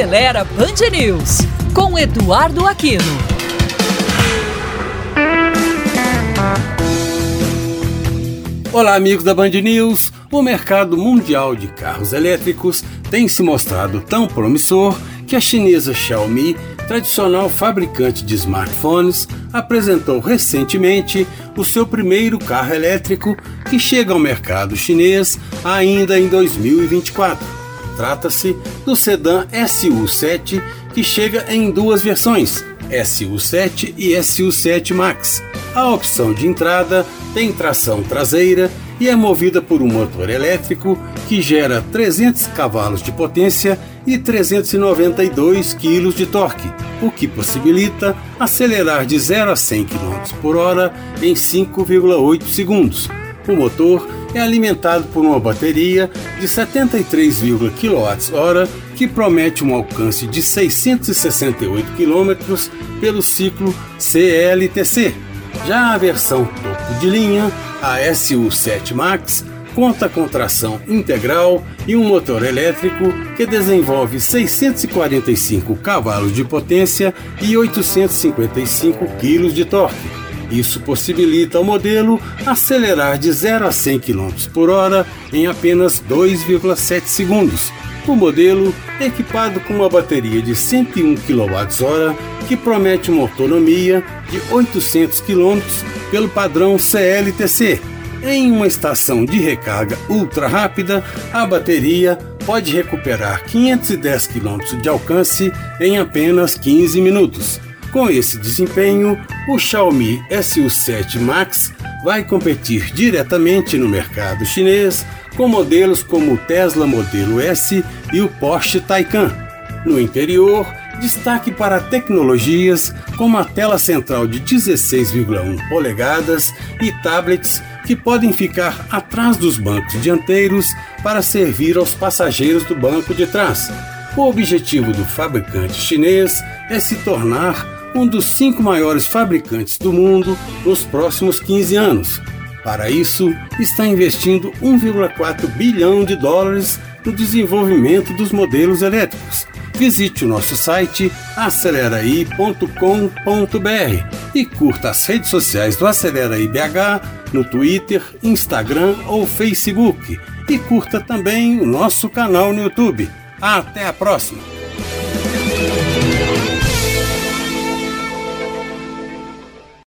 Acelera Band News, com Eduardo Aquino. Olá, amigos da Band News. O mercado mundial de carros elétricos tem se mostrado tão promissor que a chinesa Xiaomi, tradicional fabricante de smartphones, apresentou recentemente o seu primeiro carro elétrico que chega ao mercado chinês ainda em 2024. Trata-se do sedã SU7 que chega em duas versões, SU7 e SU7 Max. A opção de entrada tem tração traseira e é movida por um motor elétrico que gera 300 cavalos de potência e 392 kg de torque, o que possibilita acelerar de 0 a 100 km por hora em 5,8 segundos. O motor é alimentado por uma bateria de 73,0 kWh que promete um alcance de 668 km pelo ciclo CLTC. Já a versão topo de linha, a SU7 Max, conta com tração integral e um motor elétrico que desenvolve 645 cavalos de potência e 855 kg de torque isso possibilita ao modelo acelerar de 0 a 100 km por hora em apenas 2,7 segundos. O modelo equipado com uma bateria de 101 kWh que promete uma autonomia de 800 km pelo padrão CLTC. Em uma estação de recarga ultra rápida, a bateria pode recuperar 510 km de alcance em apenas 15 minutos. Com esse desempenho, o Xiaomi SU7 Max vai competir diretamente no mercado chinês com modelos como o Tesla Modelo S e o Porsche Taycan. No interior, destaque para tecnologias como a tela central de 16,1 polegadas e tablets que podem ficar atrás dos bancos dianteiros para servir aos passageiros do banco de trás. O objetivo do fabricante chinês é se tornar um dos cinco maiores fabricantes do mundo nos próximos 15 anos. Para isso, está investindo 1,4 bilhão de dólares no desenvolvimento dos modelos elétricos. Visite o nosso site aceleraí.com.br e curta as redes sociais do Acelera IBH no Twitter, Instagram ou Facebook. E curta também o nosso canal no YouTube. Até a próxima!